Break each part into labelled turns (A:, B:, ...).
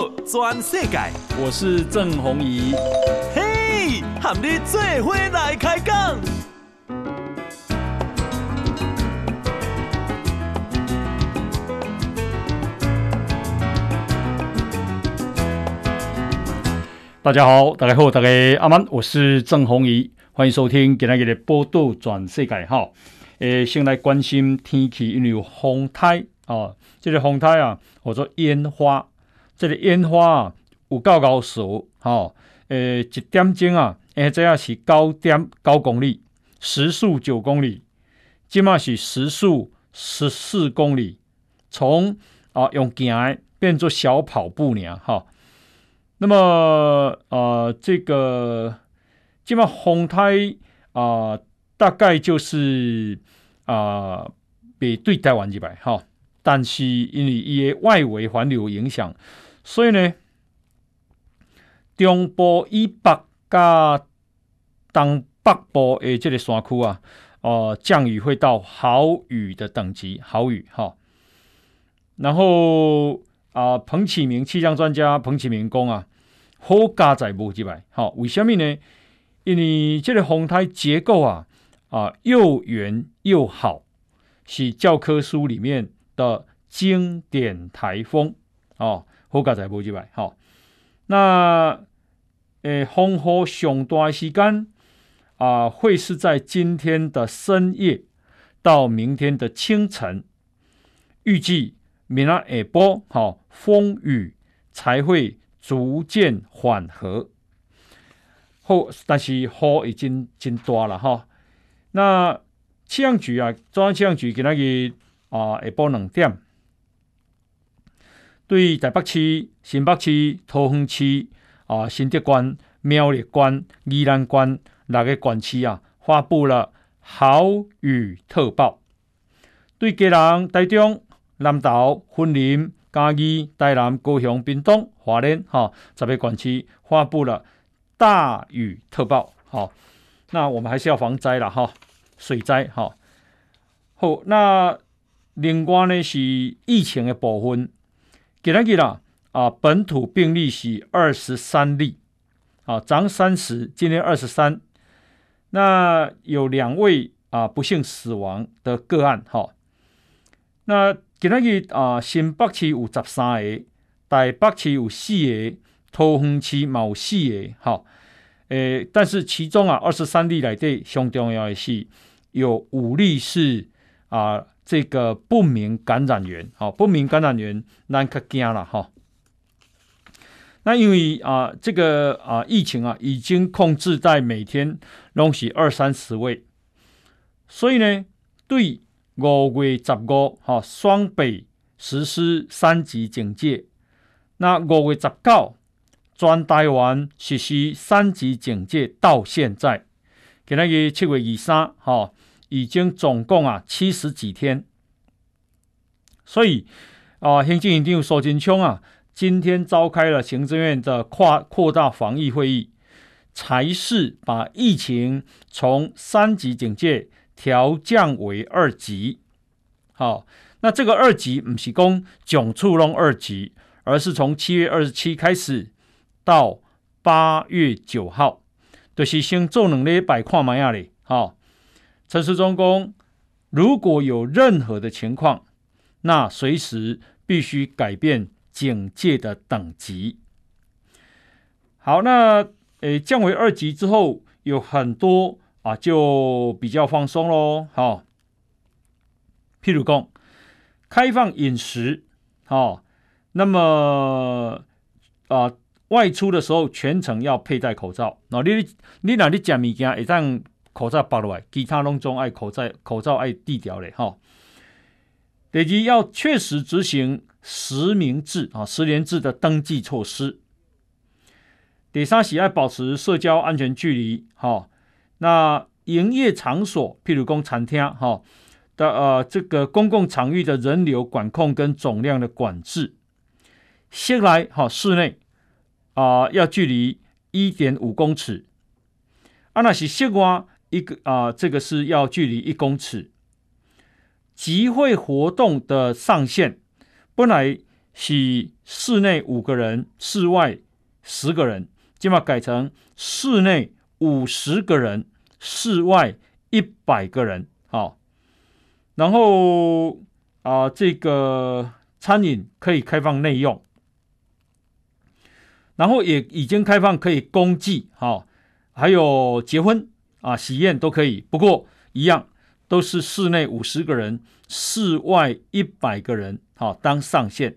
A: 道全世界，
B: 我是郑宏仪。
A: 嘿，和你做伙来开讲。
B: 大家好，大家好，大家阿曼，我是郑宏仪，欢迎收听今天的《波度转世界》哈。诶，先来关心天气，因为有风台啊，这个风台啊，或者烟花，这个烟花啊有够高手哈。诶，一点钟啊，诶，这样是九点九公里，时速九公里，即嘛是时速十四公里，从啊用行变做小跑步呢哈。那么，呃，这个即嘛风台啊，大概就是啊、呃，对台湾一百哈，但是因为伊诶外围环流影响，所以呢，中部以北加东北部的这个山区啊，呃，降雨会到豪雨的等级，豪雨哈。然后啊，彭启明气象专家彭启明讲啊。好加载无几百，好，为什么呢？因为这个风台结构啊啊又圆又好，是教科书里面的经典台风哦。好加载无几百，好。那诶，风雨上大时间啊，会是在今天的深夜到明天的清晨，预计明仔下晡好风雨才会。逐渐缓和后，但是雨已经真大了哈。那气象局啊，中央气象局给那个啊，下晡两点，对台北市、新北市、桃园市啊、新竹县、苗栗县、宜兰县六个县市啊，发布了豪雨特报。对基隆、台中、南投、云林。嘉义、台南、高雄、屏东、花莲，哈，这边管区发布了大雨特报，好，那我们还是要防灾了，哈，水灾，哈，好，那另外呢是疫情的部分，今天啦，啊，本土病例是二十三例，啊，涨三十，今天二十三，那有两位啊不幸死亡的个案，哈，那。今日啊，新北市有十三个，台北市有四个，桃园市有四个，哈，诶，但是其中啊，二十三例来对，上重要的是有五例是啊，这个不明感染源，好，不明感染源咱可惊了哈。那因为啊，这个啊疫情啊已经控制在每天拢是二三十位，所以呢，对。五月十五，哈，双北实施三级警戒。那五月十九，全台湾实施三级警戒到现在，今仔日七月二三，哈，已经总共啊七十几天。所以啊，行政院长苏贞昌啊，今天召开了行政院的跨扩大防疫会议，才是把疫情从三级警戒。调降为二级，好，那这个二级不是讲蒋处龙二级，而是从七月二十七开始到八月九号，就是先做两礼拜看卖啊哩，好。陈时中讲，如果有任何的情况，那随时必须改变警戒的等级。好，那诶降为二级之后，有很多。啊，就比较放松喽，好、譬如讲，开放饮食，好、那么啊，外出的时候全程要佩戴口罩。那、你你哪里讲物件，一旦口罩拔落来，其他拢总爱口罩，口罩爱低调嘞，哈、哦。第二，要确实执行实名制啊，实联制的登记措施。第三，喜爱保持社交安全距离，哈、那营业场所，譬如讲餐厅，哈的呃，这个公共场域的人流管控跟总量的管制，室内哈室内啊、要距离一点五公尺，啊那是室外一个啊、这个是要距离一公尺。集会活动的上限本来是室内五个人，室外十个人，今嘛改成室内五十个人，室外一百个人。好，然后啊、这个餐饮可以开放内用，然后也已经开放可以公祭，好，还有结婚啊、喜宴都可以。不过一样，都是室内五十个人，室外一百个人，好当上限。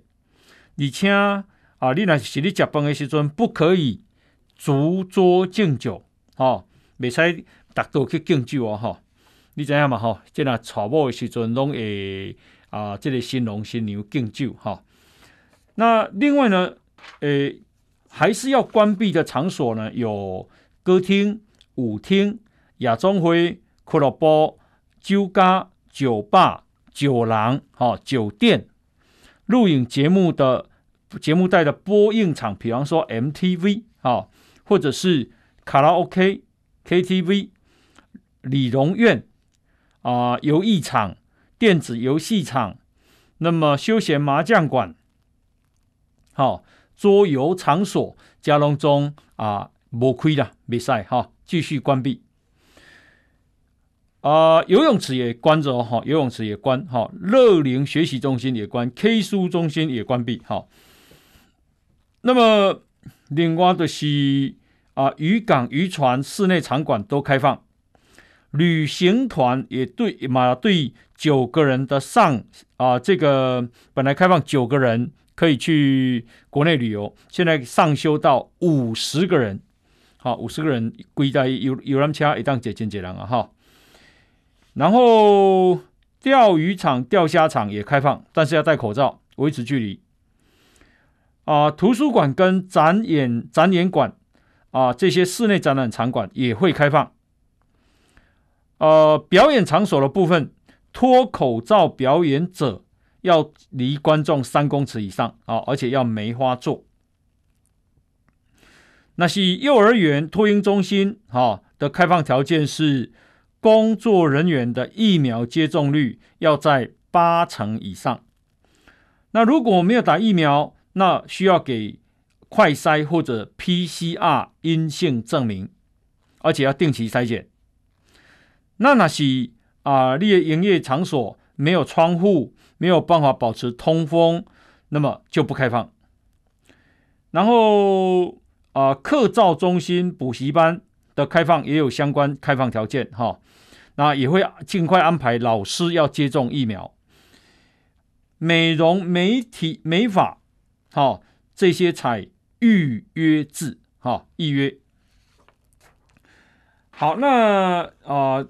B: 而且啊，你若是你食饭的时阵，不可以逐桌敬酒，好，未使逐桌去敬酒哦，哈。你知影嘛？吼，即若娶某的时阵，拢会啊，即个新郎新娘敬酒哈。那另外呢，诶，还是要关闭的场所呢，有歌厅、舞厅、夜总会、俱乐部、酒家、酒吧、酒廊、哈酒店、录影节目的节目带的播映场，比方说 MTV 啊，或者是卡拉 OK、KTV、理容院。啊，游艺场、电子游戏场，那么休闲麻将馆，好、桌游场所，加隆中啊，无亏啦，比赛哈，继续关闭。啊，游泳池也关着哈、哦，游泳池也关哈，乐龄学习中心也关，K 书中心也关闭哈、哦。那么另外的是啊，渔港、渔船、室内场馆都开放。旅行团也对嘛，对九个人的上啊，这个本来开放九个人可以去国内旅游，现在上修到五十个人，好，五十个人归在游游览车一档解禁解人啊哈。然后钓鱼场、钓虾场也开放，但是要戴口罩，维持距离。啊，图书馆跟展演展演馆啊，这些室内展览场馆也会开放。呃，表演场所的部分，脱口罩表演者要离观众三公尺以上啊，而且要梅花座。那是幼儿园托婴中心哈的开放条件是，工作人员的疫苗接种率要在八成以上。那如果没有打疫苗，那需要给快筛或者 PCR 阴性证明，而且要定期筛检。那那是啊，你的营业场所没有窗户，没有办法保持通风，那么就不开放。然后啊，课照中心、补习班的开放也有相关开放条件哈。那也会尽快安排老师要接种疫苗。美容、美体、美发，哈，这些采预约制哈，预约。好，那啊。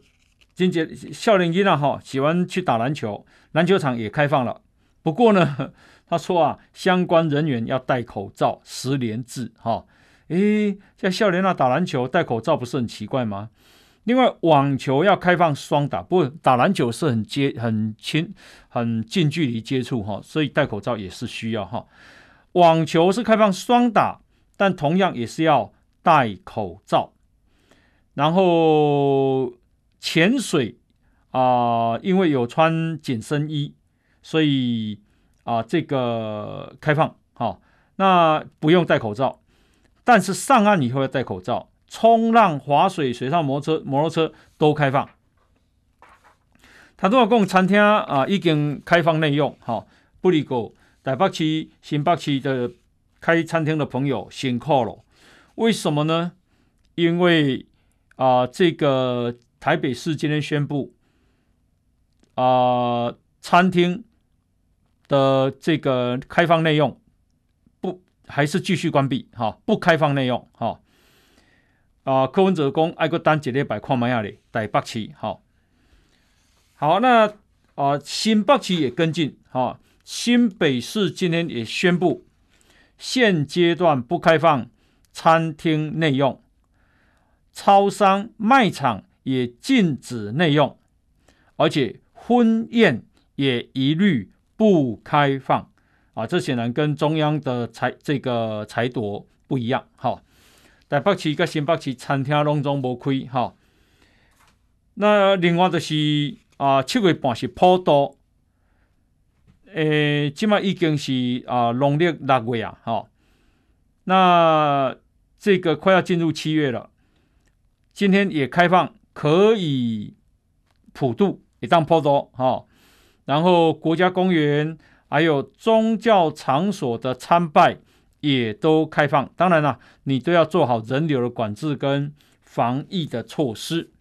B: 金姐笑林一娜？哈，喜欢去打篮球，篮球场也开放了。不过呢，他说啊，相关人员要戴口罩，十连制。哈，诶，在笑脸那打篮球戴口罩不是很奇怪吗？另外，网球要开放双打，不打篮球是很接、很亲、很近距离接触哈，所以戴口罩也是需要哈。网球是开放双打，但同样也是要戴口罩，然后。潜水啊、因为有穿紧身衣，所以啊、这个开放哈、那不用戴口罩。但是上岸以后要戴口罩。冲浪、划水、水上摩托车、摩托车都开放。他都要讲餐厅啊，已经开放内用。哈、哦，不离过台北市、新北市的开餐厅的朋友辛苦了。为什么呢？因为啊、呃，这个。台北市今天宣布，啊、呃，餐厅的这个开放内用还是继续关闭哈，不开放内用哈。啊，柯文哲讲爱国单节列摆矿买下哩，台北市好。好，那啊、新北市也跟进哈，新北市今天也宣布，现阶段不开放餐厅内用，超商卖场。也禁止内用，而且婚宴也一律不开放啊！这显然跟中央的裁这个裁夺不一样。哈，台北市跟新北市餐厅拢总无开。哈，那另外就是啊，七月半是普渡，诶，今嘛已经是啊农历六月啊，哈，那这个快要进入七月了，今天也开放可以普渡，一当坡多哈，然后国家公园还有宗教场所的参拜也都开放，当然了，你都要做好人流的管制跟防疫的措施。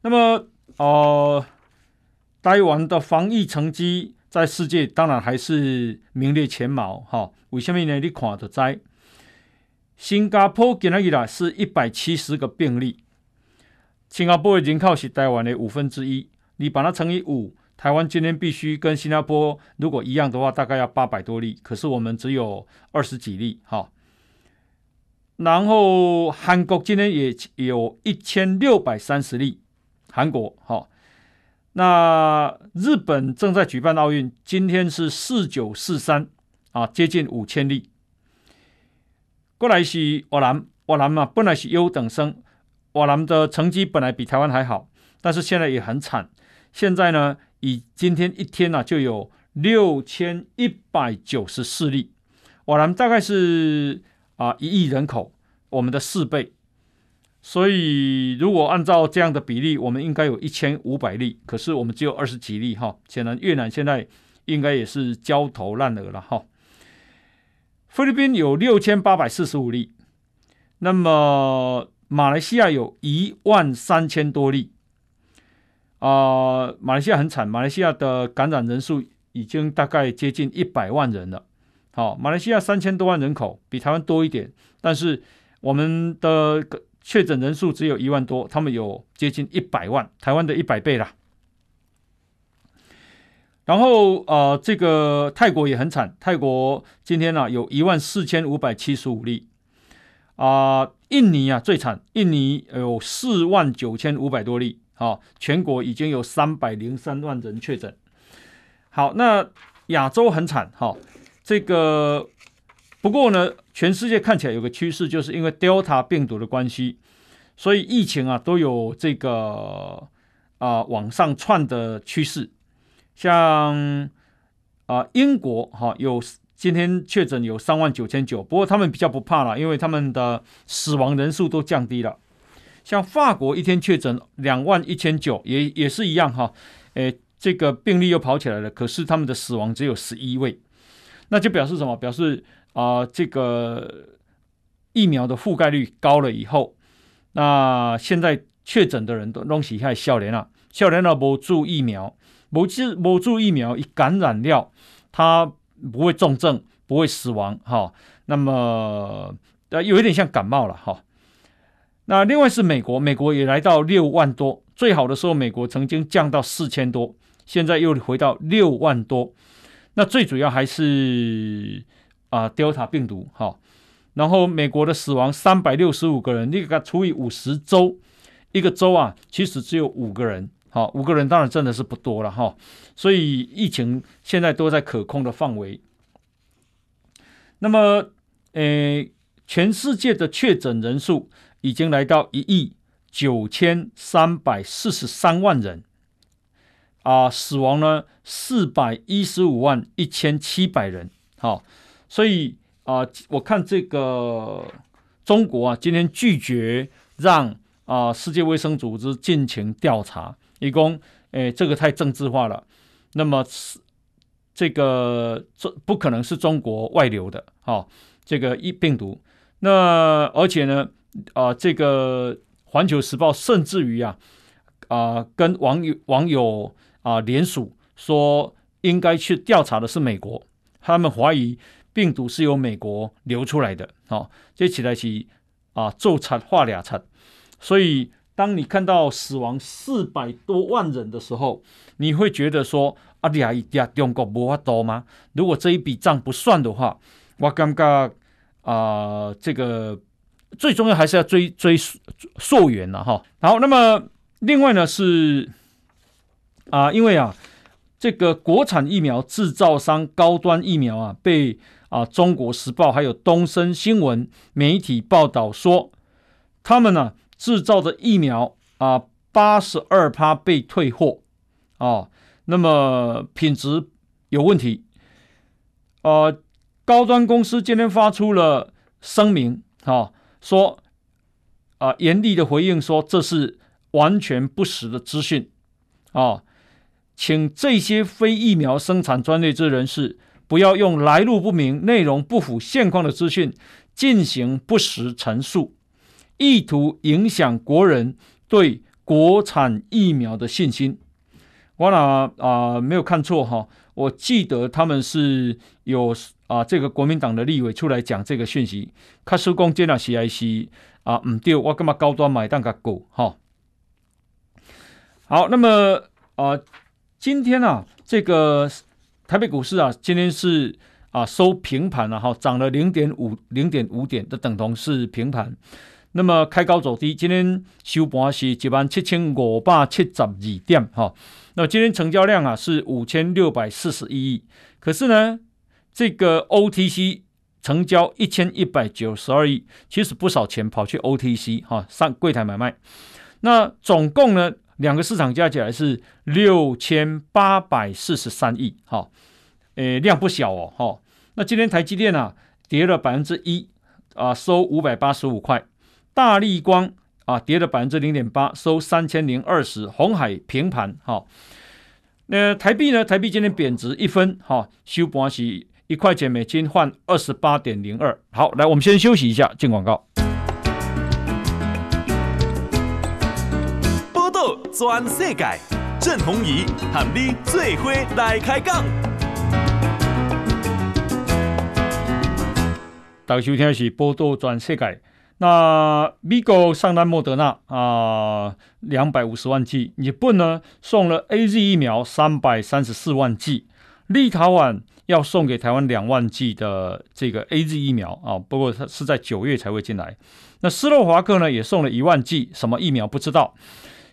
B: 那么，呃。台湾的防疫成绩在世界当然还是名列前茅，哈。为什么呢？你看得在新加坡今天以来是一百七十个病例，新加坡的人口是台湾的五分之一，你把它乘以五，台湾今天必须跟新加坡如果一样的话，大概要八百多例，可是我们只有二十几例，哈。然后韩国今天也有一千六百三十例，韩国，哈。那日本正在举办奥运，今天是四九四三啊，接近五千例。过来是越南，越南嘛，本来是优等生，越南的成绩本来比台湾还好，但是现在也很惨。现在呢，以今天一天呢、啊，就有六千一百九十四例。越南大概是啊一亿人口，我们的四倍。所以，如果按照这样的比例，我们应该有一千五百例，可是我们只有二十几例哈。显然，越南现在应该也是焦头烂额了哈。菲律宾有六千八百四十五例，那么马来西亚有一万三千多例。啊、马来西亚很惨，马来西亚的感染人数已经大概接近一百万人了。好，马来西亚三千多万人口，比台湾多一点，但是我们的。确诊人数只有一万多，他们有接近一百万，台湾的一百倍啦。然后呃，这个泰国也很惨，泰国今天呢、啊、有一万四千五百七十五例啊、印尼啊最惨，印尼有四万九千五百多例，哦，全国已经有三百零三万人确诊。好，那亚洲很惨，哈、哦，这个。不过呢，全世界看起来有个趋势，就是因为 Delta 病毒的关系，所以疫情啊都有这个啊、往上窜的趋势。像啊、英国哈、有今天确诊有三万九千九，不过他们比较不怕了，因为他们的死亡人数都降低了。像法国一天确诊两万一千九，也也是一样哈，诶这个病例又跑起来了，可是他们的死亡只有十一位，那就表示什么？表示啊、这个疫苗的覆盖率高了以后，那现在确诊的人都拢是太少年了，笑脸了没注疫苗，没注没注疫苗一感染了，他不会重症，不会死亡，哈、那么呃，有一点像感冒了，哈、那另外是美国，美国也来到六万多，最好的时候美国曾经降到四千多，现在又回到六万多。那最主要还是。啊，Delta 病毒，哈，然后美国的死亡三百六十五个人，你给它除以五十州，一个州啊，其实只有五个人，好，五个人当然真的是不多了哈，所以疫情现在都在可控的范围。那么，诶，全世界的确诊人数已经来到一亿九千三百四十三万人，啊，死亡呢四百一十五万一千七百人，好。所以啊、我看这个中国啊，今天拒绝让啊、世界卫生组织进行调查，一共诶，这个太政治化了。那么是这个这不可能是中国外流的，哈、哦，这个疫病毒。那而且呢，啊、这个环球时报甚至于啊啊、跟网友网友啊联署说，应该去调查的是美国，他们怀疑。病毒是由美国流出来的，哦，这起来是啊，做惨化俩惨。所以，当你看到死亡四百多万人的时候，你会觉得说，啊，俩一家中国无法多吗？如果这一笔账不算的话，我感觉啊，这个最重要还是要追追溯源了哈。好，那么另外呢是啊，因为啊，这个国产疫苗制造商高端疫苗啊被。啊，《中国时报》还有东森新闻媒体报道说，他们呢制造的疫苗啊，八十二趴被退货啊。那么品质有问题。呃，高端公司今天发出了声明，哈、哦，说啊、严厉的回应说这是完全不实的资讯，啊、请这些非疫苗生产专业之人士不要用来路不明、内容不符现况的资讯进行不实陈述，意图影响国人对国产疫苗的信心。我呢啊、没有看错哈，我记得他们是有啊、这个国民党的立委出来讲这个讯息。卡叔公接了 CIC 啊，唔对，我干嘛高端买单个股哈？好，那么啊、今天啊，这个台北股市啊，今天是啊收平盘了哈，涨了零点五零点五点的等同是平盘。那么开高走低，今天收盘是一万七千五百七十二点哈。那今天成交量啊是五千六百四十一亿，可是呢，这个 OTC 成交一千一百九十二亿，其实不少钱跑去 OTC 哈上柜台买卖。那总共呢，两个市场加起来是六千八百四十三亿哈，诶量不小哦哈。那今天台积电啊跌了百分之一啊，收五百八十五块，大立光。啊，跌了百分之零点八，收三千零二十。红海平盘，哈、哦。那台币呢？台币今天贬值一分，哈、哦，收盘是一块钱美金换二十八点零二。好，来，我们先休息一下，进广告。
A: 报道全世界，郑弘仪喊你最伙来开讲。
B: 大家收听的是报道全世界。那美国上单莫德纳啊，两百五十万剂；日本呢送了 AZ 疫苗三百三十四万剂；立陶宛要送给台湾两万剂的这个 AZ 疫苗啊，不过它是在九月才会进来。那斯洛伐克呢也送了一万剂，什么疫苗不知道。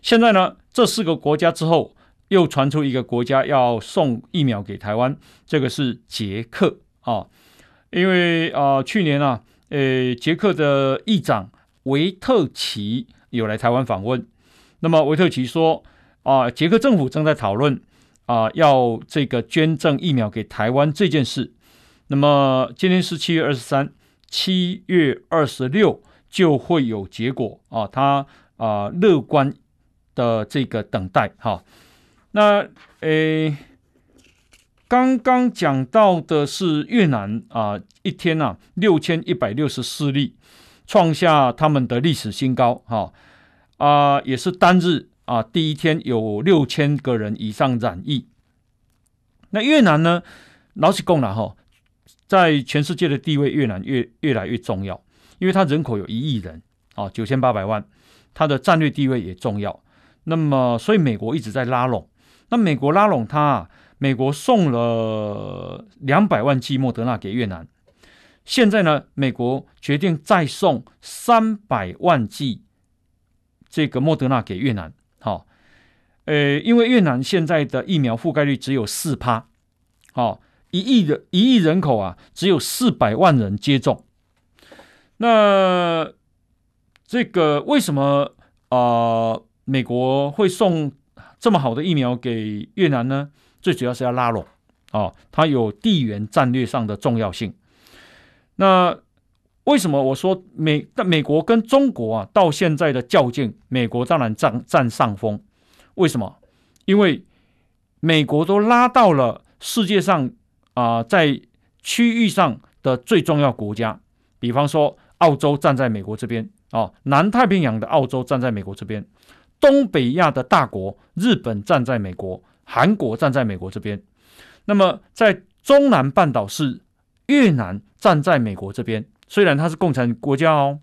B: 现在呢，这四个国家之后又传出一个国家要送疫苗给台湾，这个是捷克啊，因为啊去年啊。呃，捷克的议长维特奇有来台湾访问。那么维特奇说啊，捷克政府正在讨论啊，要这个捐赠疫苗给台湾这件事。那么今天是七月二十三，七月二十六就会有结果啊。他啊乐观的这个等待哈。那诶。刚刚讲到的是越南啊、一天啊六千一百六十四例，创下他们的历史新高哈啊、也是单日啊、第一天有六千个人以上染疫。那越南呢，老实讲了哈，在全世界的地位越南越越来越重要，因为它人口有一亿人啊，九千八百万，它的战略地位也重要。那么，所以美国一直在拉拢，那美国拉拢它啊。美国送了两百万剂莫德纳给越南，现在呢，美国决定再送三百万剂这个莫德纳给越南。好，呃，因为越南现在的疫苗覆盖率只有四趴，好，一亿的一亿人口啊，只有四百万人接种。那这个为什么啊、美国会送这么好的疫苗给越南呢？最主要是要拉拢，哦，它有地缘战略上的重要性。那为什么我说美但美国跟中国啊，到现在的较劲，美国当然占占上风。为什么？因为美国都拉到了世界上啊、在区域上的最重要国家，比方说澳洲站在美国这边，哦，南太平洋的澳洲站在美国这边，东北亚的大国日本站在美国。韩国站在美国这边，那么在中南半岛是越南站在美国这边，虽然它是共产国家哦。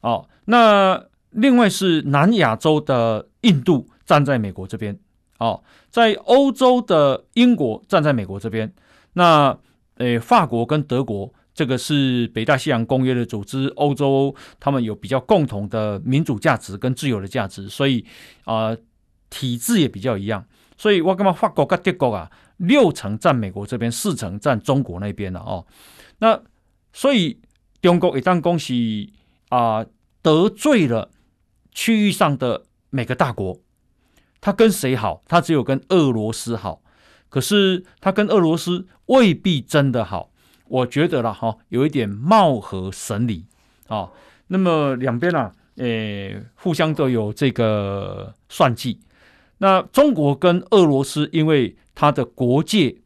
B: 哦，那另外是南亚洲的印度站在美国这边，哦，在欧洲的英国站在美国这边，那诶，法国跟德国这个是北大西洋公约的组织，欧洲他们有比较共同的民主价值跟自由的价值，所以啊。体制也比较一样，所以我感觉法国跟德国啊，六成占美国这边，四成占中国那边了哦。那所以中国一旦恭喜啊得罪了区域上的每个大国，他跟谁好？他只有跟俄罗斯好。可是他跟俄罗斯未必真的好。我觉得了哈，有一点貌合神离啊。那么两边啊，诶，互相都有这个算计。那中国跟俄罗斯，因为它的国界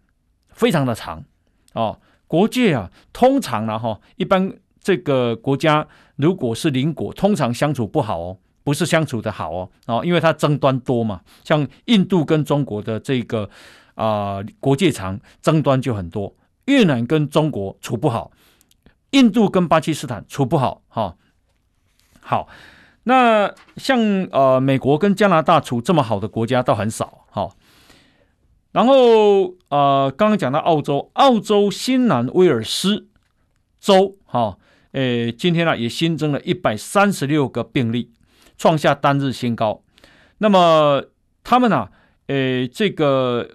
B: 非常的长哦，国界啊，通常呢哈，一般这个国家如果是邻国，通常相处不好哦，不是相处的好哦，哦，因为它争端多嘛。像印度跟中国的这个啊国界长，争端就很多。越南跟中国处不好，印度跟巴基斯坦处不好，哈。好，那像呃美国跟加拿大处这么好的国家倒很少，哈。然后呃刚刚讲到澳洲，澳洲新南威尔斯州，哈，诶今天呢也新增了一百三十六个病例，创下单日新高。那么他们呢，诶这个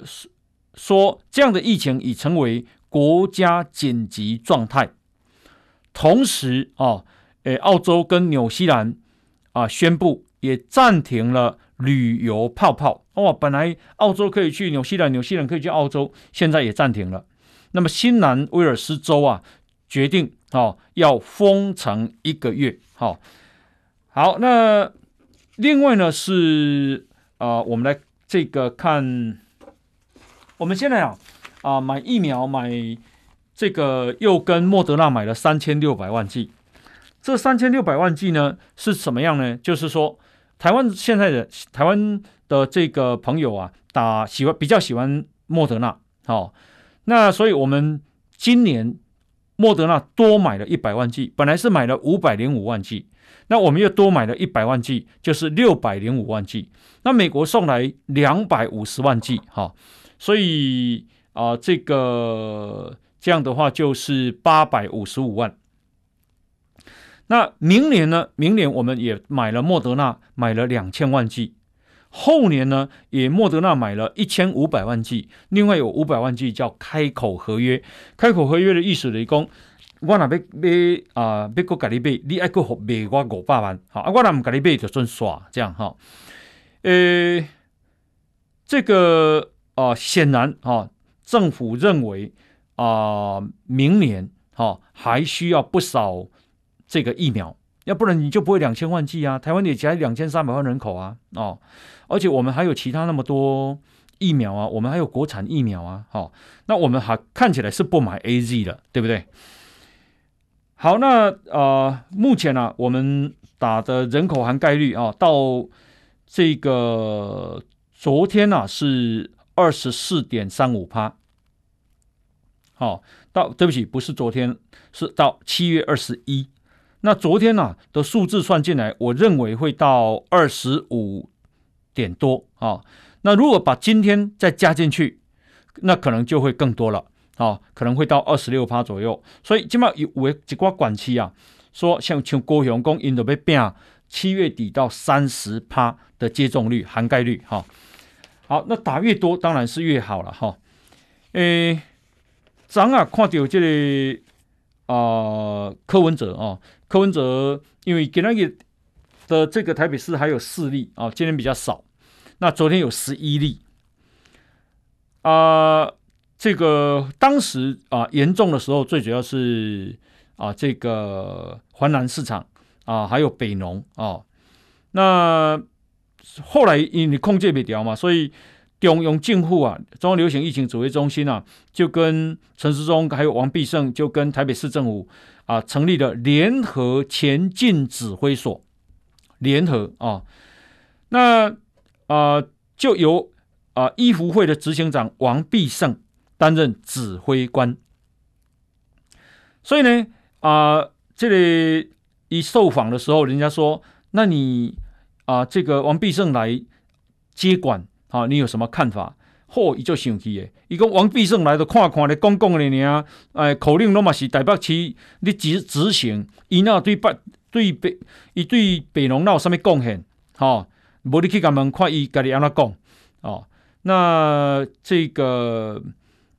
B: 说这样的疫情已成为国家紧急状态，同时啊，诶，澳洲跟纽西兰啊宣布也暂停了旅游泡泡。哦，本来澳洲可以去纽西兰，纽西兰可以去澳洲，现在也暂停了。那么新南威尔斯州啊，决定哦要封城一个月。好，好，那另外呢是啊，我们来这个看，我们现在啊。啊，买疫苗买这个又跟莫德纳买了三千六百万剂，这三千六百万剂呢是什么样呢？就是说，台湾现在的台湾的这个朋友啊，打喜欢比较喜欢莫德纳，好、哦，那所以我们今年莫德纳多买了一百万剂，本来是买了五百零五万剂，那我们又多买了一百万剂，就是六百零五万剂。那美国送来两百五十万剂，哈、哦，所以。啊、这个这样的话就是八百五十五万。那明年呢？明年我们也买了莫德纳，买了两千万剂。后年呢，也莫德纳买了一千五百万剂，另外有五百万剂叫开口合约。开口合约的意思是讲，我那边买啊，别个给你买，你爱个卖我五百万，好啊，我那唔给你买就算耍，这样哈。呃，这个啊、显然哈。政府认为啊、明年哈、还需要不少这个疫苗，要不然你就不会两千万剂啊。台湾也才两千三百万人口啊，哦，而且我们还有其他那么多疫苗啊，我们还有国产疫苗啊，好、哦，那我们还看起来是不买 AZ 的，对不对？好，那呃，目前呢、啊，我们打的人口含盖率啊，到这个昨天呢、啊、是。二十四点三五趴，好，到对不起，不是昨天，是到七月二十一。那昨天呢、啊、的数字算进来，我认为会到二十五点多啊。那如果把今天再加进去，那可能就会更多了啊，可能会到二十六趴左右。所以起码有为几挂管期啊，说像像高雄讲，印度要变七月底到三十趴的接种率涵盖率哈。好，那打越多当然是越好了哈。诶，咱啊看到这里、个、啊、柯文哲啊，柯文哲因为今天的这个台北市还有四例啊，今天比较少。那昨天有十一例啊，这个当时啊严重的时候，最主要是啊这个环南市场啊，还有北农啊，那。后来因为控制不掉嘛，所以中央政府啊，中央流行疫情指挥中心啊，就跟陈时中还有王必胜，就跟台北市政府啊，成立了联合前进指挥所，联合啊，那啊就由啊医福会的执行长王必胜担任指挥官，所以呢啊，这里一受访的时候，人家说，那你。啊，这个王必胜来接管，啊，你有什么看法？嚯，伊就生气诶！伊讲王必胜来都看看咧，讲讲咧尔，哎，口令拢嘛是台北市你执执行，伊那对北对北，伊对北农那有啥物贡献？哈，无你去甲问看伊家己安怎讲？哦，那这个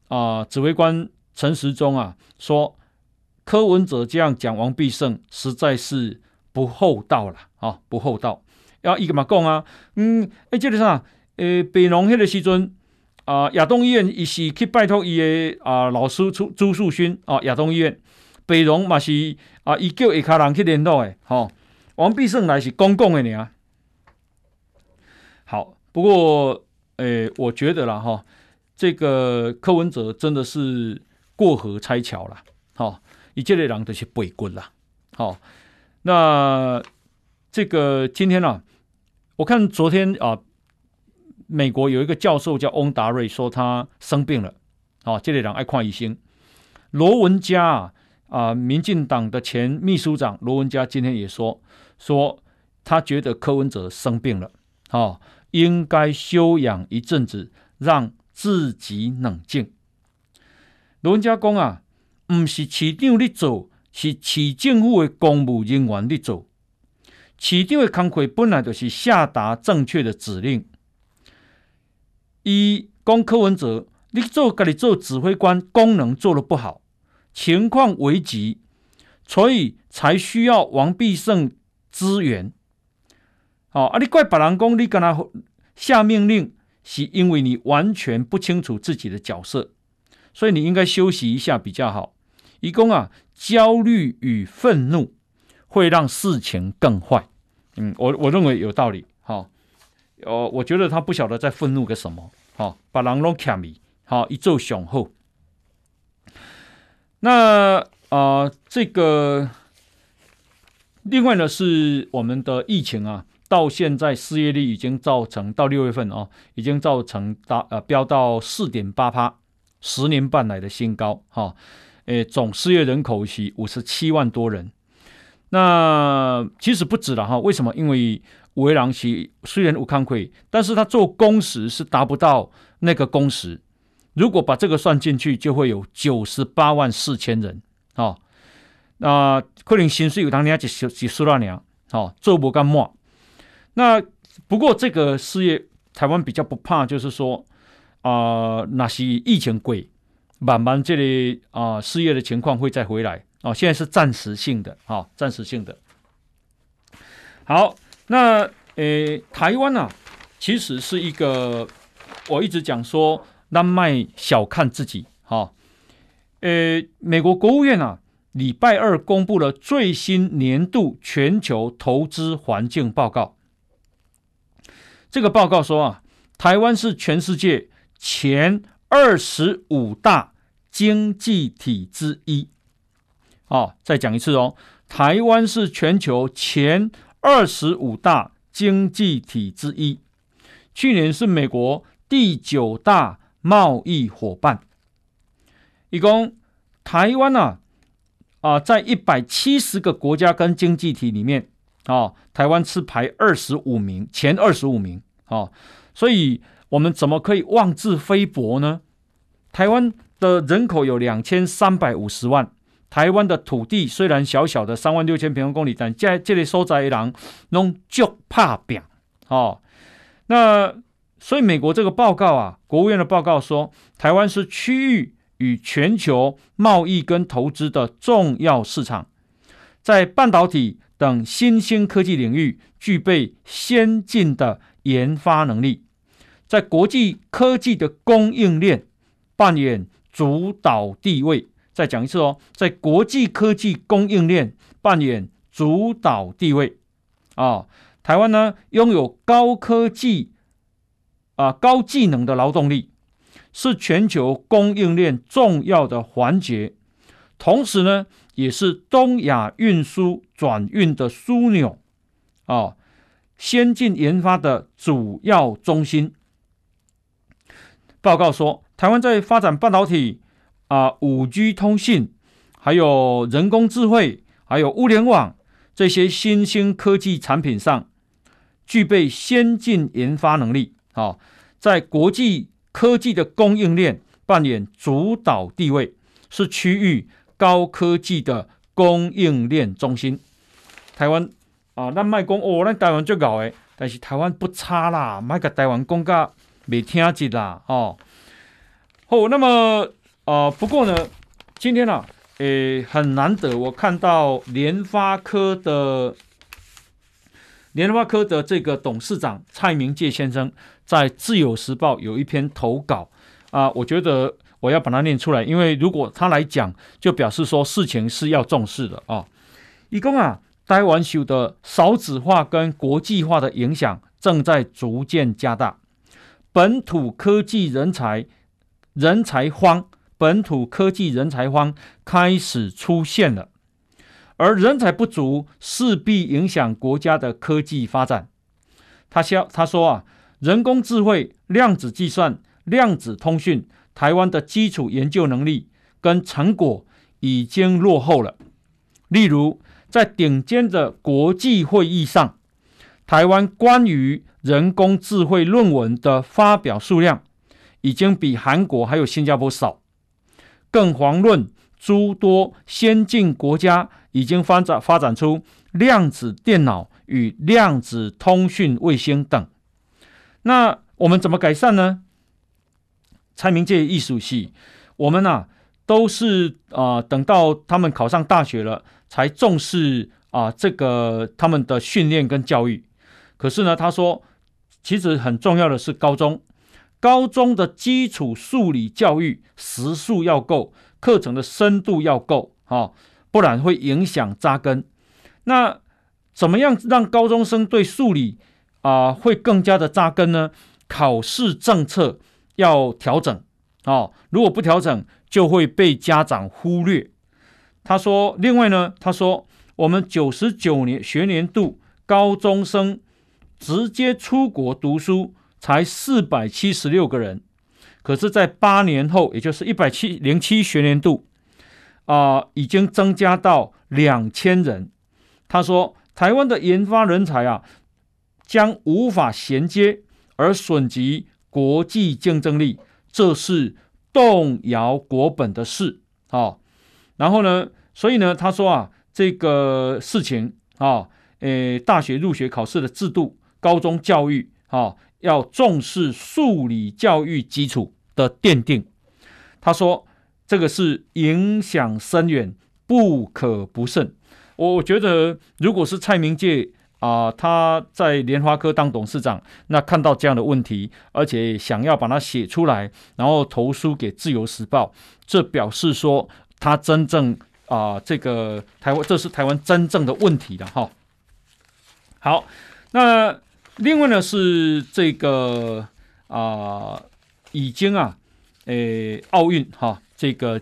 B: 啊，指挥官陈时中啊说，柯文哲这样讲王必胜，实在是不厚道了啊，不厚道。要伊个嘛讲啊，嗯，哎，这个啥，诶，北农迄个时阵啊，亚东医院伊是去拜托伊的啊老师朱朱树勋啊，亚东医院北农嘛是啊，伊叫下骹人去联络的，吼、哦，王必胜来是公共的尔。好，不过诶，我觉得啦，哈、哦，这个柯文哲真的是过河拆桥了，好、哦，伊这个人就是背骨啦，好、哦，那这个今天、啊，我看昨天啊。美国有一个教授叫翁达瑞，说他生病了。哦，这类人爱看医生。罗文嘉啊，啊，民进党的前秘书长罗文嘉今天也说，说他觉得柯文哲生病了，哦，应该休养一阵子，让自己冷静。罗文嘉讲啊，不是市长在做，是市政府的公务人员在做。市长的工作本来就是下达正确的指令。一讲柯文哲，你做家己做指挥官，功能做得不好，情况危急，所以才需要王必胜支援。哦，啊，你怪别人讲，你跟他下命令，是因为你完全不清楚自己的角色，所以你应该休息一下比较好。一共啊，焦虑与愤怒会让事情更坏。嗯，我我认为有道理。好。哦我觉得他不晓得在愤怒个什么，好、哦，把人拢欠伊，好、一做雄厚。那啊、呃，这个另外呢，是我们的疫情啊，到现在失业率已经造成到六月份、哦，已经造成达呃飙到四点八趴，十年半来的新高，哈、哦，总失业人口是五十七万多人。那其实不止了哈，为什么？因为维朗奇虽然无康亏，但是他做工时是达不到那个工时。如果把这个算进去，就会有九十八万四千人啊。那可能薪水有当年几十几十万两，好做不干嘛。那不过这个失业，台湾比较不怕，就是说啊、呃，那是疫情贵，慢慢这里啊、失业的情况会再回来啊。现在是暂时性的啊，暂时性的。好。那呃，台湾啊，其实是一个，我一直讲说，那卖小看自己哈。呃，美国国务院啊，礼拜二公布了最新年度全球投资环境报告。这个报告说啊，台湾是全世界前二十五大经济体之一。啊，再讲一次哦，台湾是全球前。二十五大经济体之一，去年是美国第九大贸易伙伴。一共台湾啊啊，在一百七十个国家跟经济体里面啊，台湾是排二十五名，前二十五名啊。所以，我们怎么可以妄自菲薄呢？台湾的人口有两千三百五十万。台湾的土地虽然小小的三万六千平方公里，但在这里所在的人拢足拍拼哦。那所以美国这个报告啊，国务院的报告说，台湾是区域与全球贸易跟投资的重要市场，在半导体等新兴科技领域具备先进的研发能力，在国际科技的供应链扮演主导地位。再讲一次哦，在国际科技供应链扮演主导地位啊。台湾呢，拥有高科技啊、高技能的劳动力，是全球供应链重要的环节，同时呢，也是东亚运输转运的枢纽啊，先进研发的主要中心。报告说，台湾在发展半导体。啊，五 G 通信，还有人工智慧，还有物联网这些新兴科技产品上，具备先进研发能力。啊，在国际科技的供应链扮演主导地位，是区域高科技的供应链中心。台湾啊，那卖讲哦，那台湾最高诶，但是台湾不差啦，卖个台湾讲价没听见啦，哦。好，那么。啊、不过呢，今天呢、啊，诶，很难得，我看到联发科的联发科的这个董事长蔡明介先生在《自由时报》有一篇投稿啊，我觉得我要把它念出来，因为如果他来讲，就表示说事情是要重视的啊。一共啊，台湾受的少子化跟国际化的影响正在逐渐加大，本土科技人才人才荒，本土科技人才荒开始出现了，而人才不足势必影响国家的科技发展。他说：“他说啊，人工智慧、量子计算、量子通讯，台湾的基础研究能力跟成果已经落后了。例如，在顶尖的国际会议上，台湾关于人工智慧论文的发表数量已经比韩国还有新加坡少。更遑论诸多先进国家已经发展发展出量子电脑。”与量子通讯卫星等，那我们怎么改善呢？蔡明介艺术系，我们啊都是啊、等到他们考上大学了，才重视啊、这个他们的训练跟教育。可是呢，他说其实很重要的是高中，高中的基础数理教育时数要够，课程的深度要够啊、哦，不然会影响扎根。那怎么样让高中生对数理啊、会更加的扎根呢？考试政策要调整哦，如果不调整，就会被家长忽略。他说，另外呢，他说我们九十九年学年度高中生直接出国读书才四百七十六个人，可是，在八年后，也就是一百七零七学年度啊、已经增加到两千人。他说。台湾的研发人才啊，将无法衔接而损及国际竞争力，这是动摇国本的事啊、然后呢，所以呢，他说啊，这个事情啊，诶，大学入学考试的制度，高中教育啊，要重视数理教育基础的奠定。他说，这个是影响深远，不可不慎。我觉得，如果是蔡明介啊，他在联发科当董事长，那看到这样的问题，而且想要把它写出来，然后投书给《自由时报》，这表示说他真正啊，这个台湾，这是台湾真正的问题了哈。好，那另外呢是这个啊，已经啊，诶，奥运哈，这个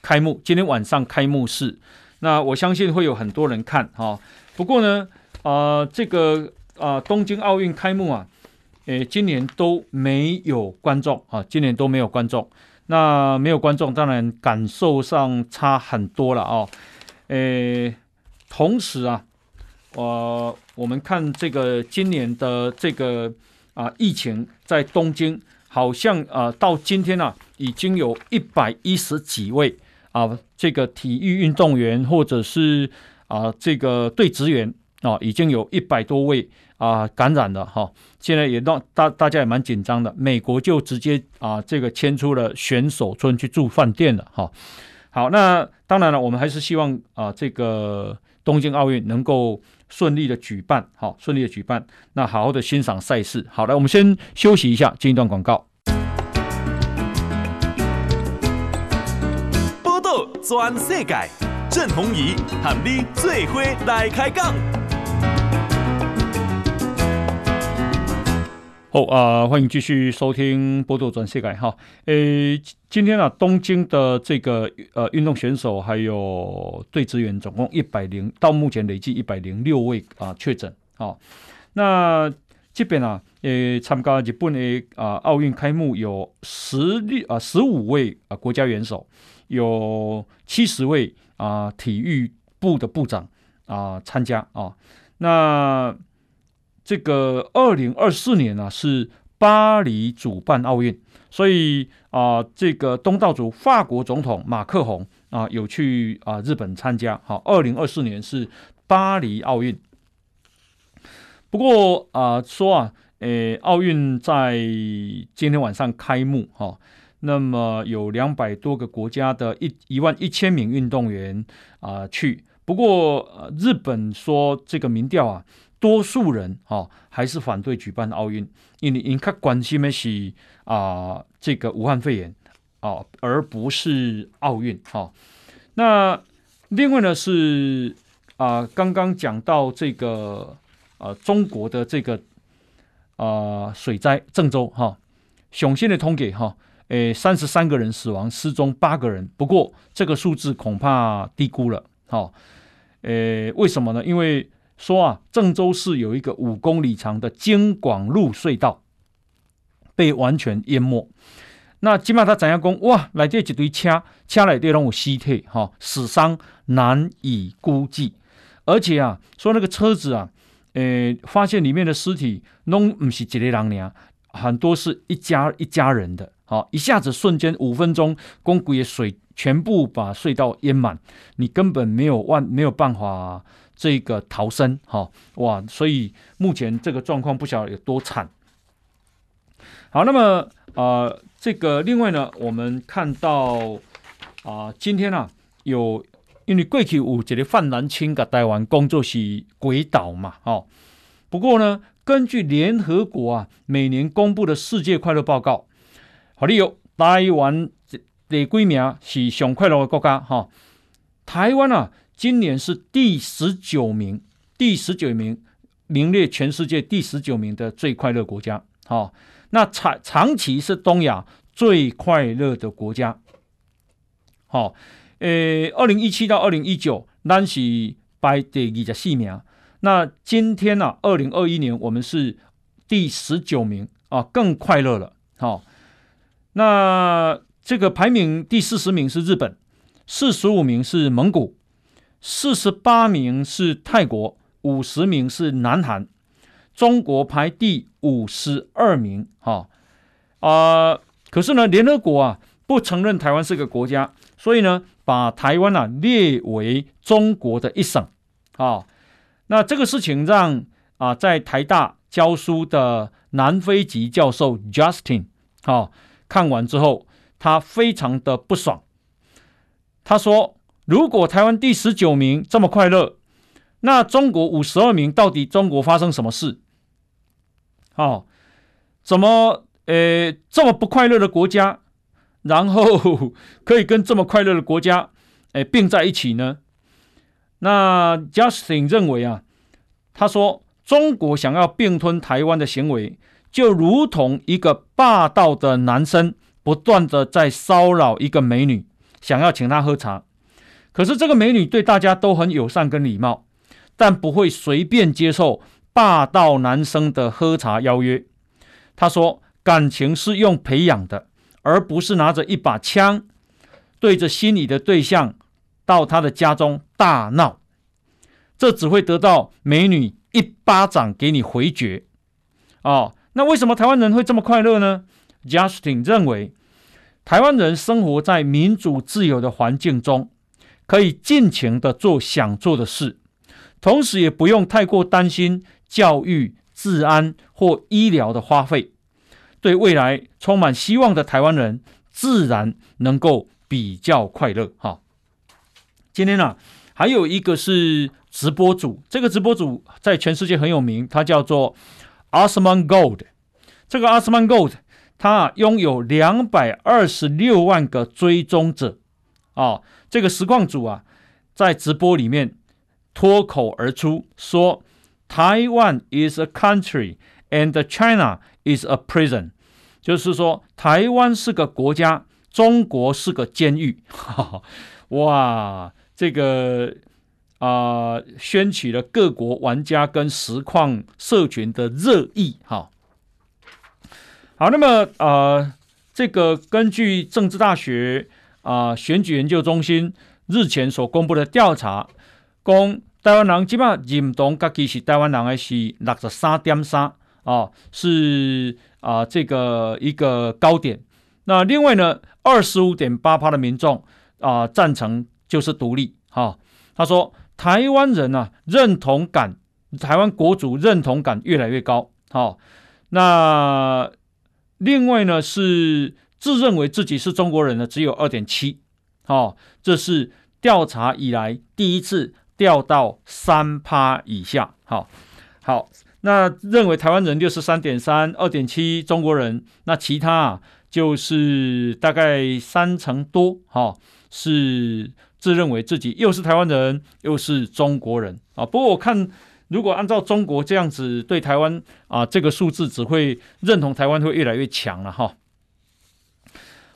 B: 开幕，今天晚上开幕式。那我相信会有很多人看哈，不过呢，啊、这个啊、东京奥运开幕啊，诶，今年都没有观众啊，今年都没有观众。那没有观众，当然感受上差很多了啊。诶，同时啊，呃，我们看这个今年的这个啊疫情在东京，好像啊到今天啊，已经有一百一十几位。啊，这个体育运动员或者是啊，这个队职员啊，已经有一百多位啊感染了哈。现在也让大大家也蛮紧张的。美国就直接啊，这个迁出了选手村去住饭店了哈。好，那当然了，我们还是希望啊，这个东京奥运能够顺利的举办，好，顺利的举办，那好好的欣赏赛事。好来，我们先休息一下，进一段广告。
A: 全世界，郑弘仪喊你最伙来开讲。
B: 好啊、欢迎继续收听《波多转世界》哈。诶，今天啊，东京的这个呃运动选手还有队职员，总共一百零，到目前累计一百零六位啊确诊。好，那这边啊，诶，参加日本的啊奥运开幕有十六啊十五位啊国家元首。有七十位啊、体育部的部长啊、参加啊。那这个二零二四年呢、啊、是巴黎主办奥运，所以啊、呃，这个东道主法国总统马克宏啊有去啊日本参加。好，二零二四年是巴黎奥运。不过啊，说啊，诶，奥运在今天晚上开幕哈。那么有两百多个国家的一一万一千名运动员啊、呃、去，不过、呃、日本说这个民调啊，多数人哈、哦、还是反对举办奥运，因为因较关心的是啊、呃、这个武汉肺炎啊、哦，而不是奥运哈、哦。那另外呢是啊、呃、刚刚讲到这个呃中国的这个啊、水灾郑州哈，雄心的通给哈。诶，三十三个人死亡，失踪八个人。不过这个数字恐怕低估了。好、哦，诶，为什么呢？因为说啊，郑州市有一个五公里长的京广路隧道被完全淹没。那起码他怎样讲？哇，来这一堆车，车来这种尸体，哈、死伤难以估计。而且啊，说那个车子啊，呃，发现里面的尸体，拢不是一个人呀，很多是一家一家人的。好，一下子瞬间五分钟，公古的水全部把隧道淹满，你根本没有万没有办法这个逃生，哈哇！所以目前这个状况不晓得有多惨。好，那么啊、呃，这个另外呢，我们看到啊、今天啊，有因为过去有这个范兰清跟台湾工作是鬼岛嘛，哦，不过呢，根据联合国啊每年公布的世界快乐报告。好，你有台湾第几名是上快乐的国家？哈，台湾啊，今年是第十九名，第十九名名列全世界第十九名的最快乐国家。好，那长长期是东亚最快乐的国家。好，呃，二零一七到二零一九，咱是排第二十四名。那今天呢、啊，二零二一年我们是第十九名啊，更快乐了。好。那这个排名第四十名是日本，四十五名是蒙古，四十八名是泰国，五十名是南韩，中国排第五十二名。哈啊，可是呢，联合国啊不承认台湾是个国家，所以呢，把台湾啊列为中国的一省。啊，那这个事情让啊在台大教书的南非籍教授 Justin 啊。看完之后，他非常的不爽。他说：“如果台湾第十九名这么快乐，那中国五十二名到底中国发生什么事？哦，怎么呃这么不快乐的国家，然后 可以跟这么快乐的国家诶并在一起呢？”那 Justin 认为啊，他说中国想要并吞台湾的行为。就如同一个霸道的男生不断的在骚扰一个美女，想要请她喝茶，可是这个美女对大家都很友善跟礼貌，但不会随便接受霸道男生的喝茶邀约。他说，感情是用培养的，而不是拿着一把枪对着心仪的对象到他的家中大闹，这只会得到美女一巴掌给你回绝，哦。那为什么台湾人会这么快乐呢？Justin 认为，台湾人生活在民主自由的环境中，可以尽情的做想做的事，同时也不用太过担心教育、治安或医疗的花费。对未来充满希望的台湾人，自然能够比较快乐。哈，今天呢、啊，还有一个是直播主，这个直播主在全世界很有名，他叫做。Osman Gold，这个 Osman Gold，他拥有两百二十六万个追踪者啊。这个实况组啊，在直播里面脱口而出说：“台湾 is a country and China is a prison。”就是说，台湾是个国家，中国是个监狱。哈哈，哇，这个。啊、呃，掀起了各国玩家跟实况社群的热议。哈，好，那么啊、呃，这个根据政治大学啊、选举研究中心日前所公布的调查，讲台湾人基本上认同自己是台湾人的是六十三点三啊，是啊、这个一个高点。那另外呢，二十五点八趴的民众啊、赞成就是独立。哈、他说。台湾人啊，认同感，台湾国主认同感越来越高。好、那另外呢是自认为自己是中国人的只有二点七。好，这是调查以来第一次掉到三趴以下。好、好，那认为台湾人六十三点三，二点七中国人，那其他啊就是大概三成多，哈、哦，是自认为自己又是台湾人又是中国人啊。不过我看，如果按照中国这样子对台湾啊，这个数字只会认同台湾会越来越强了哈。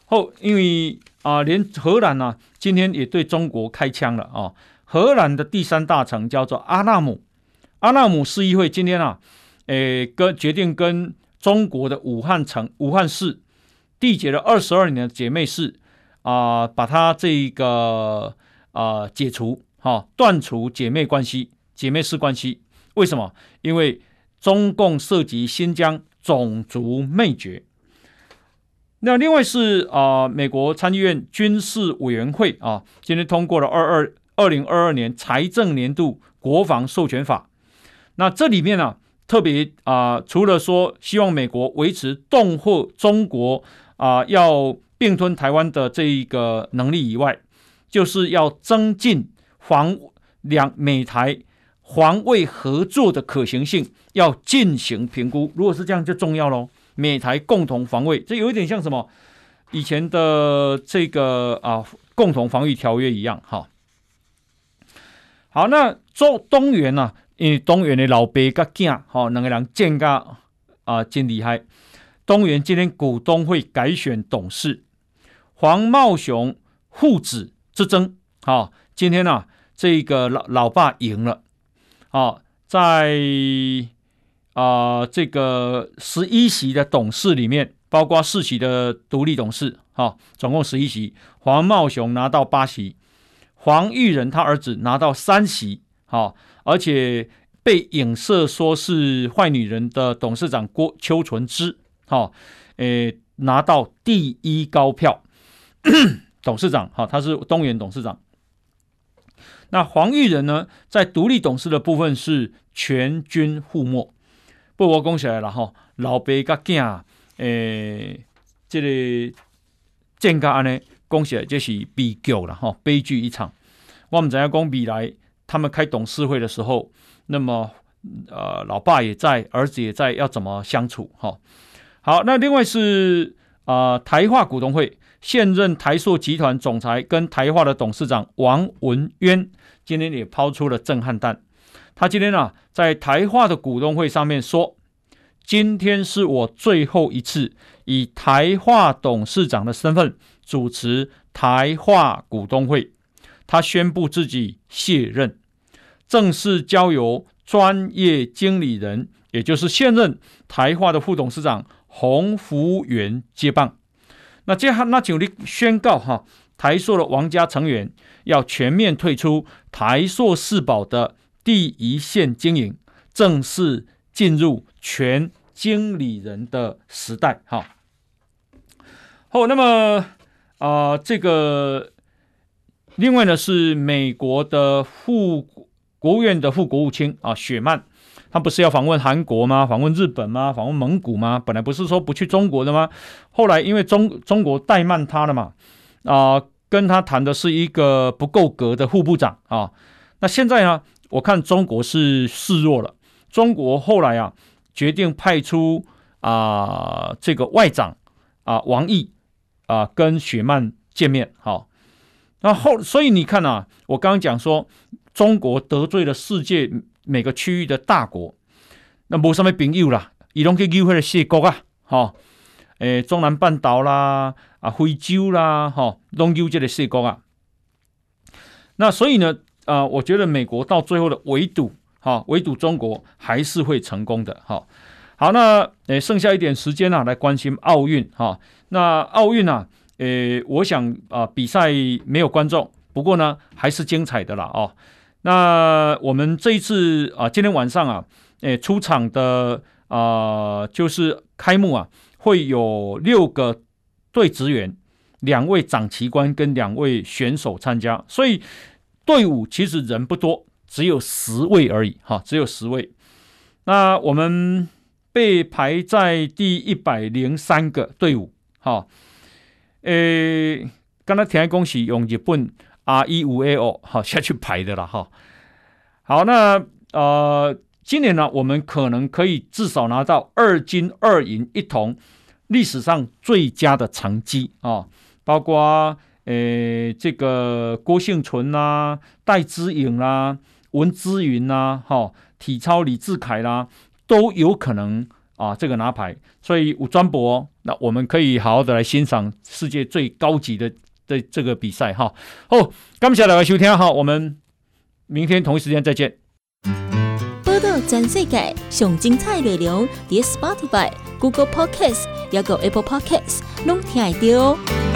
B: 后因为啊，连荷兰呢、今天也对中国开枪了啊。荷兰的第三大城叫做阿纳姆，阿纳姆市议会今天啊，诶，跟决定跟中国的武汉城、武汉市缔结了二十二年的姐妹市啊、把它这个啊、解除，哈、断除姐妹关系、姐妹市关系。为什么？因为中共涉及新疆种族灭绝。那另外是啊、美国参议院军事委员会啊，今天通过了二二。二零二二年财政年度国防授权法，那这里面呢、特别啊、除了说希望美国维持恫吓中国啊、要并吞台湾的这一个能力以外，就是要增进防两美台防卫合作的可行性，要进行评估。如果是这样，就重要喽。美台共同防卫，这有一点像什么以前的这个啊共同防御条约一样，哈。好，那中东元呢、啊？因为东元的老爸跟囝，哈，两个人见个啊，真厉害。东元今天股东会改选董事，黄茂雄父子之争，好，今天呢、啊，这个老老爸赢了，好，在啊这个十一席的董事里面，包括四席的独立董事，哈，总共十一席，黄茂雄拿到八席。黄玉仁他儿子拿到三席，哈，而且被影射说是坏女人的董事长郭邱纯之，哈，诶，拿到第一高票，董事长，哈，他是东元董事长。那黄玉仁呢，在独立董事的部分是全军覆没，不过讲起来了哈，老爸甲囝，诶，这个健康呢。恭喜，这是悲剧了哈，悲剧一场。我们怎样讲？未来他们开董事会的时候，那么呃，老爸也在，儿子也在，要怎么相处？哈，好，那另外是啊、台化股东会现任台塑集团总裁跟台化的董事长王文渊今天也抛出了震撼弹。他今天啊，在台化的股东会上面说，今天是我最后一次以台化董事长的身份。主持台化股东会，他宣布自己卸任，正式交由专业经理人，也就是现任台化的副董事长洪福元接棒。那接下那就你宣告哈，台塑的王家成员要全面退出台塑四宝的第一线经营，正式进入全经理人的时代。哈，好，那么。啊、这个另外呢是美国的副国务院的副国务卿啊，雪曼，他不是要访问韩国吗？访问日本吗？访问蒙古吗？本来不是说不去中国的吗？后来因为中中国怠慢他了嘛，啊、跟他谈的是一个不够格的副部长啊。那现在呢，我看中国是示弱了，中国后来啊决定派出啊、呃、这个外长啊王毅。啊，跟雪曼见面，好，然后所以你看啊，我刚刚讲说，中国得罪了世界每个区域的大国，那没什么朋友啦，伊拢去勾回了小国啊，哈，诶，中南半岛啦，啊，非洲啦，哈，拢勾这个小国啊，那所以呢，啊，我觉得美国到最后的围堵，哈，围堵中国还是会成功的，哈。好，那诶，剩下一点时间呢、啊，来关心奥运哈。那奥运呢，诶，我想啊，比赛没有观众，不过呢，还是精彩的啦哦。那我们这一次啊，今天晚上啊，诶，出场的啊，就是开幕啊，会有六个队职员、两位掌旗官跟两位选手参加，所以队伍其实人不多，只有十位而已哈，只有十位。那我们。被排在第一百零三个队伍，哈，诶，刚才田恭喜用日本 R 一五 A O 哈下去排的了哈。好，那呃，今年呢，我们可能可以至少拿到二金二银一铜，历史上最佳的成绩啊！包括呃这个郭婞淳呐、戴资颖啦、文姿云呐、哈体操李志凯啦，都有可能啊这个拿牌。所以吴专博，那我们可以好好的来欣赏世界最高级的的这个比赛哈。好，感谢大家收听哈，我们明天同一时间再见。
C: 报道全世界上精彩内容，伫 Spotify、Google Podcasts，还有 Apple Podcasts，拢听得到。